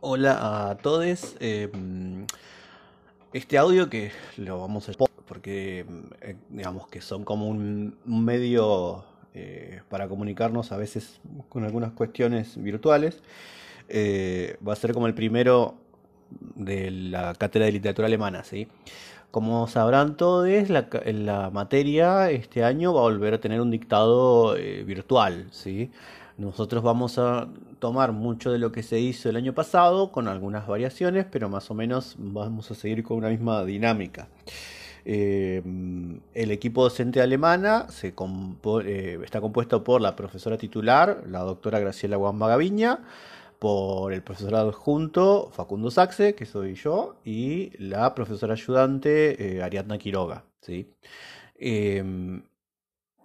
Hola a todos. em, este audio que lo vamos a porque eh, digamos que son como un, medio eh, para comunicarnos a veces con algunas cuestiones virtuales. eh, va a ser como el primero de la cátedra de literatura alemana, ¿sí? Como sabrán todos, la, la materia este año va a volver a tener un dictado virtual, ¿sí? Nosotros vamos a tomar mucho de lo que se hizo el año pasado, con algunas variaciones, pero más o menos vamos a seguir con una misma dinámica. Eh, el equipo docente alemana eh, está compuesto por la profesora titular, la doctora Graciela Guamba Gaviña, por el profesor adjunto Facundo Saxe, que soy yo, y la profesora ayudante eh, Ariadna Quiroga, ¿sí?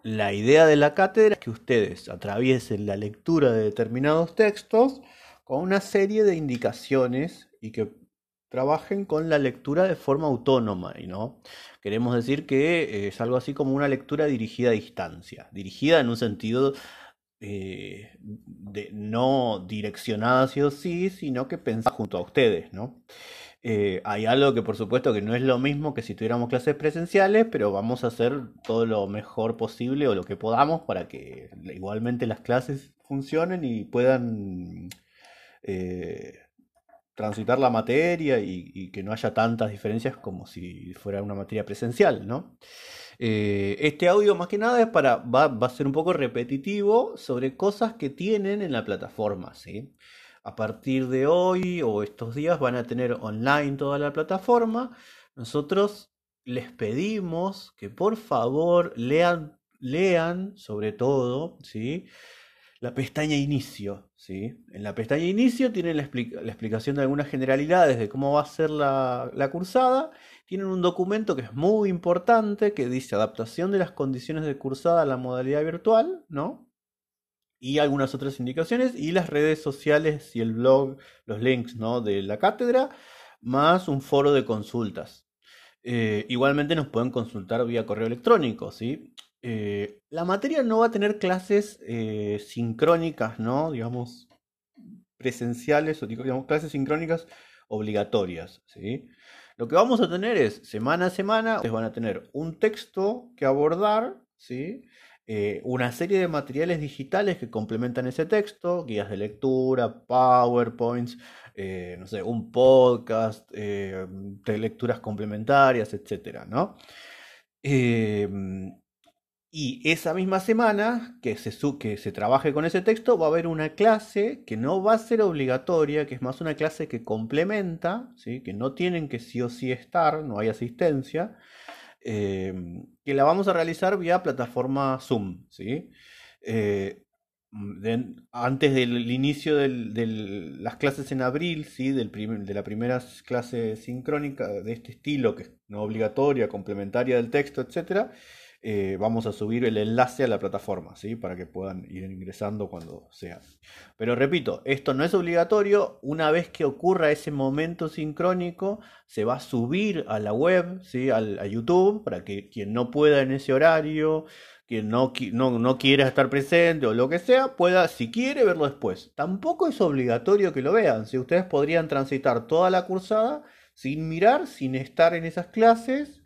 La idea de la cátedra es que ustedes atraviesen la lectura de determinados textos con una serie de indicaciones y que trabajen con la lectura de forma autónoma, y ¿no? Queremos decir que eh, es algo así como una lectura dirigida a distancia, dirigida en un sentido eh, de, no direccionada sí sí, sino que pensada junto a ustedes, ¿no? Eh, hay algo que por supuesto que no es lo mismo que si tuviéramos clases presenciales, pero vamos a hacer todo lo mejor posible o lo que podamos para que igualmente las clases funcionen y puedan eh, transitar la materia y, que no haya tantas diferencias como si fuera una materia presencial, ¿no? Eh, este audio más que nada es para, va, va a ser un poco repetitivo sobre cosas que tienen en la plataforma, ¿sí? A partir de hoy o estos días van a tener online toda la plataforma. Nosotros les pedimos que por favor lean, lean sobre todo, ¿sí? La pestaña inicio, ¿sí? En la pestaña inicio tienen la, expli- la explicación de algunas generalidades de cómo va a ser la, la cursada. Tienen un documento que es muy importante que dice adaptación de las condiciones de cursada a la modalidad virtual, ¿no? Y algunas otras indicaciones y las redes sociales y el blog, los links, ¿no? de la cátedra, más un foro de consultas. Eh, igualmente nos pueden consultar vía correo electrónico, ¿sí? Eh, la materia no va a tener clases eh, sincrónicas, ¿no? Digamos, presenciales o digamos, clases sincrónicas obligatorias, ¿sí? Lo que vamos a tener es, semana a semana, ustedes van a tener un texto que abordar, ¿sí? Eh, una serie de materiales digitales que complementan ese texto, guías de lectura, PowerPoints, eh, no sé, un podcast, eh, lecturas complementarias, etcétera, ¿no? Em, y esa misma semana que se, que se trabaje con ese texto, va a haber una clase que no va a ser obligatoria, que es más una clase que complementa, ¿sí? Que no tienen que sí o sí estar, no hay asistencia, eh, que la vamos a realizar vía plataforma Zoom, ¿sí? Eh, de- antes del inicio de las clases en abril, ¿sí? Del de la primera clase sincrónica de este estilo, que es no obligatoria, complementaria del texto, etcétera, eh, vamos a subir el enlace a la plataforma, ¿sí? Para que puedan ir ingresando cuando sea. Pero repito, esto no es obligatorio. Una vez que ocurra ese momento sincrónico, se va a subir a la web, ¿sí? A YouTube, para que quien no pueda en ese horario, quien no, no, no quiera estar presente o lo que sea, pueda, si quiere, verlo después. Tampoco es obligatorio que lo vean. Si ustedes podrían transitar toda la cursada sin mirar, sin estar en esas clases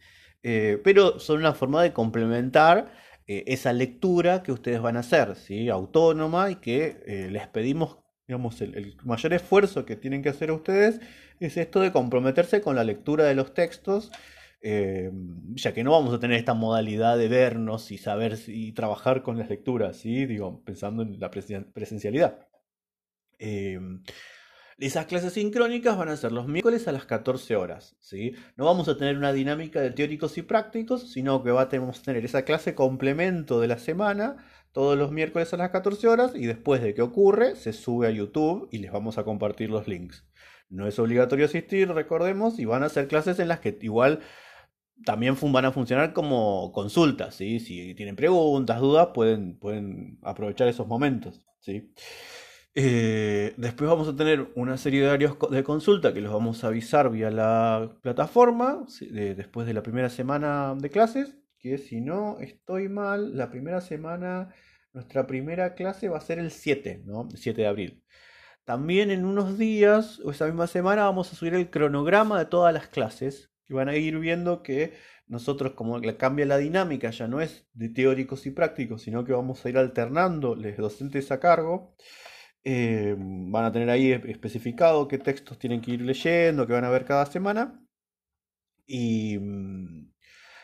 eh, pero son una forma de complementar eh, esa lectura que ustedes van a hacer, ¿sí? Autónoma y que eh, les pedimos, digamos, el, mayor esfuerzo que tienen que hacer ustedes es esto de comprometerse con la lectura de los textos, ya que no vamos a tener esta modalidad de vernos y saber y trabajar con las lecturas, ¿sí? Digo, pensando en la presen- presencialidad. Esas clases sincrónicas van a ser los miércoles a las 14 horas, ¿sí? No vamos a tener una dinámica de teóricos y prácticos, sino que va a tener esa clase complemento de la semana todos los miércoles a las 14 horas y después de que ocurre se sube a YouTube y les vamos a compartir los links. No es obligatorio asistir, recordemos, y van a ser clases en las que igual también van a funcionar como consultas, ¿sí? Si tienen preguntas, dudas, pueden, pueden aprovechar esos momentos, ¿sí? Eh, después vamos a tener una serie de horarios de consulta que los vamos a avisar vía la plataforma después de la primera semana de clases, que si no estoy mal, la primera semana, nuestra primera clase va a ser el 7, ¿no? El 7 de abril. también en unos días o esa misma semana vamos a subir el cronograma de todas las clases y van a ir viendo que nosotros como cambia la dinámica, ya no es de teóricos y prácticos, sino que vamos a ir alternando los docentes a cargo. Eh, van a tener ahí especificado qué textos tienen que ir leyendo, que van a ver cada semana. Y,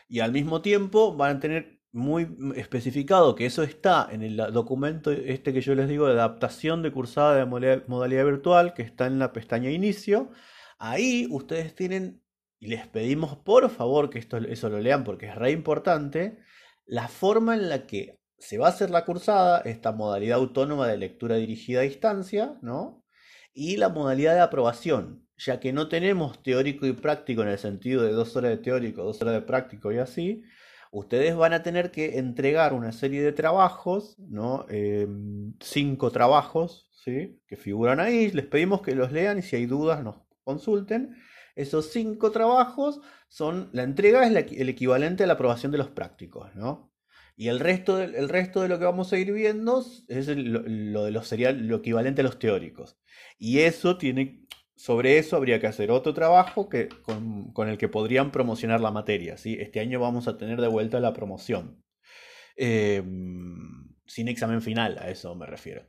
y al mismo tiempo van a tener muy especificado que eso está en el documento este que yo les digo de adaptación de cursada de modalidad virtual que está en la pestaña inicio. Ahí ustedes tienen, y les pedimos por favor que esto, eso lo lean porque es re importante, la forma en la que se va a hacer la cursada, esta modalidad autónoma de lectura dirigida a distancia, ¿no? Y la modalidad de aprobación, ya que no tenemos teórico y práctico en el sentido de dos horas de teórico, dos horas de práctico y así, ustedes van a tener que entregar una serie de trabajos, ¿no? Em, cinco trabajos, ¿sí? Que figuran ahí, les pedimos que los lean y si hay dudas nos consulten. Esos cinco trabajos son, la entrega es el equivalente a la aprobación de los prácticos, ¿no? Y el resto, de, el resto de lo que vamos a ir viendo es lo, de los sería lo equivalente a los teóricos. Y eso tiene, sobre eso habría que hacer otro trabajo que, con, el que podrían promocionar la materia. ¿sí? Este año vamos a tener de vuelta la promoción. Em, sin examen final, a eso me refiero.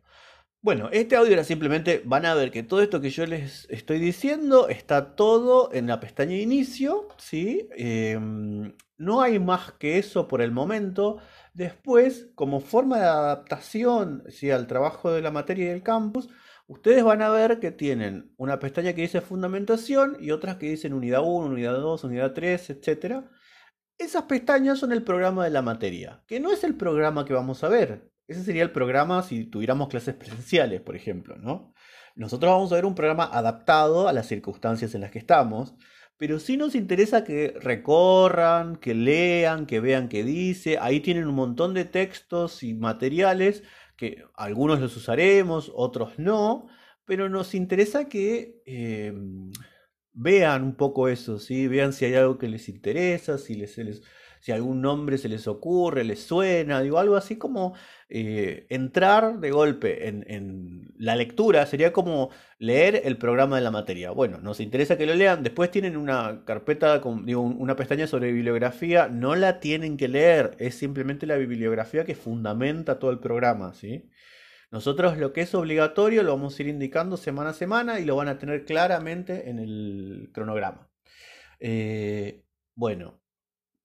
Bueno, este audio era simplemente, van a ver que todo esto que yo les estoy diciendo está todo en la pestaña de inicio, ¿sí? Em, no hay más que eso por el momento. Después, como forma de adaptación ¿sí? al trabajo de la materia y del campus, ustedes van a ver que tienen una pestaña que dice fundamentación y otras que dicen unidad 1, unidad 2, unidad 3, etc. Esas pestañas son el programa de la materia, que no es el programa que vamos a ver. Ese sería el programa si tuviéramos clases presenciales, por ejemplo, ¿no? Nosotros vamos a ver un programa adaptado a las circunstancias en las que estamos, pero sí nos interesa que recorran, que lean, que vean qué dice. Ahí tienen un montón de textos y materiales que algunos los usaremos, otros no, pero nos interesa que em, vean un poco eso, ¿sí? vean si hay algo que les interesa, si, les, si algún nombre se les ocurre, les suena, digo, algo así como eh, entrar de golpe en, la lectura, sería como leer el programa de la materia. Bueno, nos interesa que lo lean, después tienen una carpeta, con, digo, una pestaña sobre bibliografía, no la tienen que leer, es simplemente la bibliografía que fundamenta todo el programa, ¿sí? Nosotros lo que es obligatorio lo vamos a ir indicando semana a semana y lo van a tener claramente en el cronograma. Eh, bueno,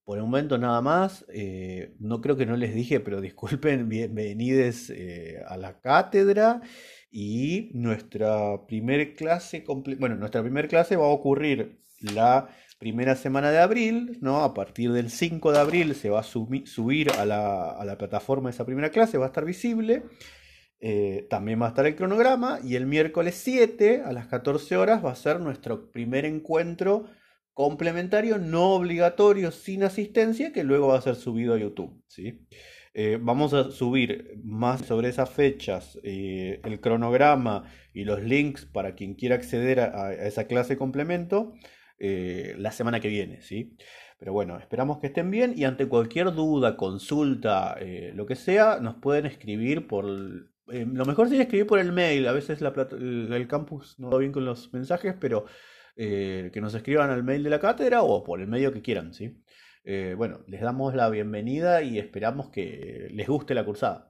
por el momento nada más. Eh, no creo que no les dije, pero disculpen, bienvenidos eh, a la cátedra. Y nuestra primer clase, bueno, nuestra primera clase va a ocurrir la primera semana de abril, ¿no? A partir del 5 de abril se va a subir a la, a la, plataforma esa primera clase, va a estar visible. Eh, también va a estar el cronograma y el miércoles 7 a las 14 horas va a ser nuestro primer encuentro complementario, no obligatorio, sin asistencia, que luego va a ser subido a YouTube. ¿sí? Eh, vamos a subir más sobre esas fechas, eh, el cronograma y los links para quien quiera acceder a, esa clase complemento eh, la semana que viene. ¿sí? Pero bueno, esperamos que estén bien y ante cualquier duda, consulta, lo que sea, nos pueden escribir por... lo mejor sería escribir por el mail, a veces la el campus no va bien con los mensajes, pero eh, que nos escriban al mail de la cátedra o por el medio que quieran, ¿sí? Eh, bueno, les damos la bienvenida y esperamos que les guste la cursada.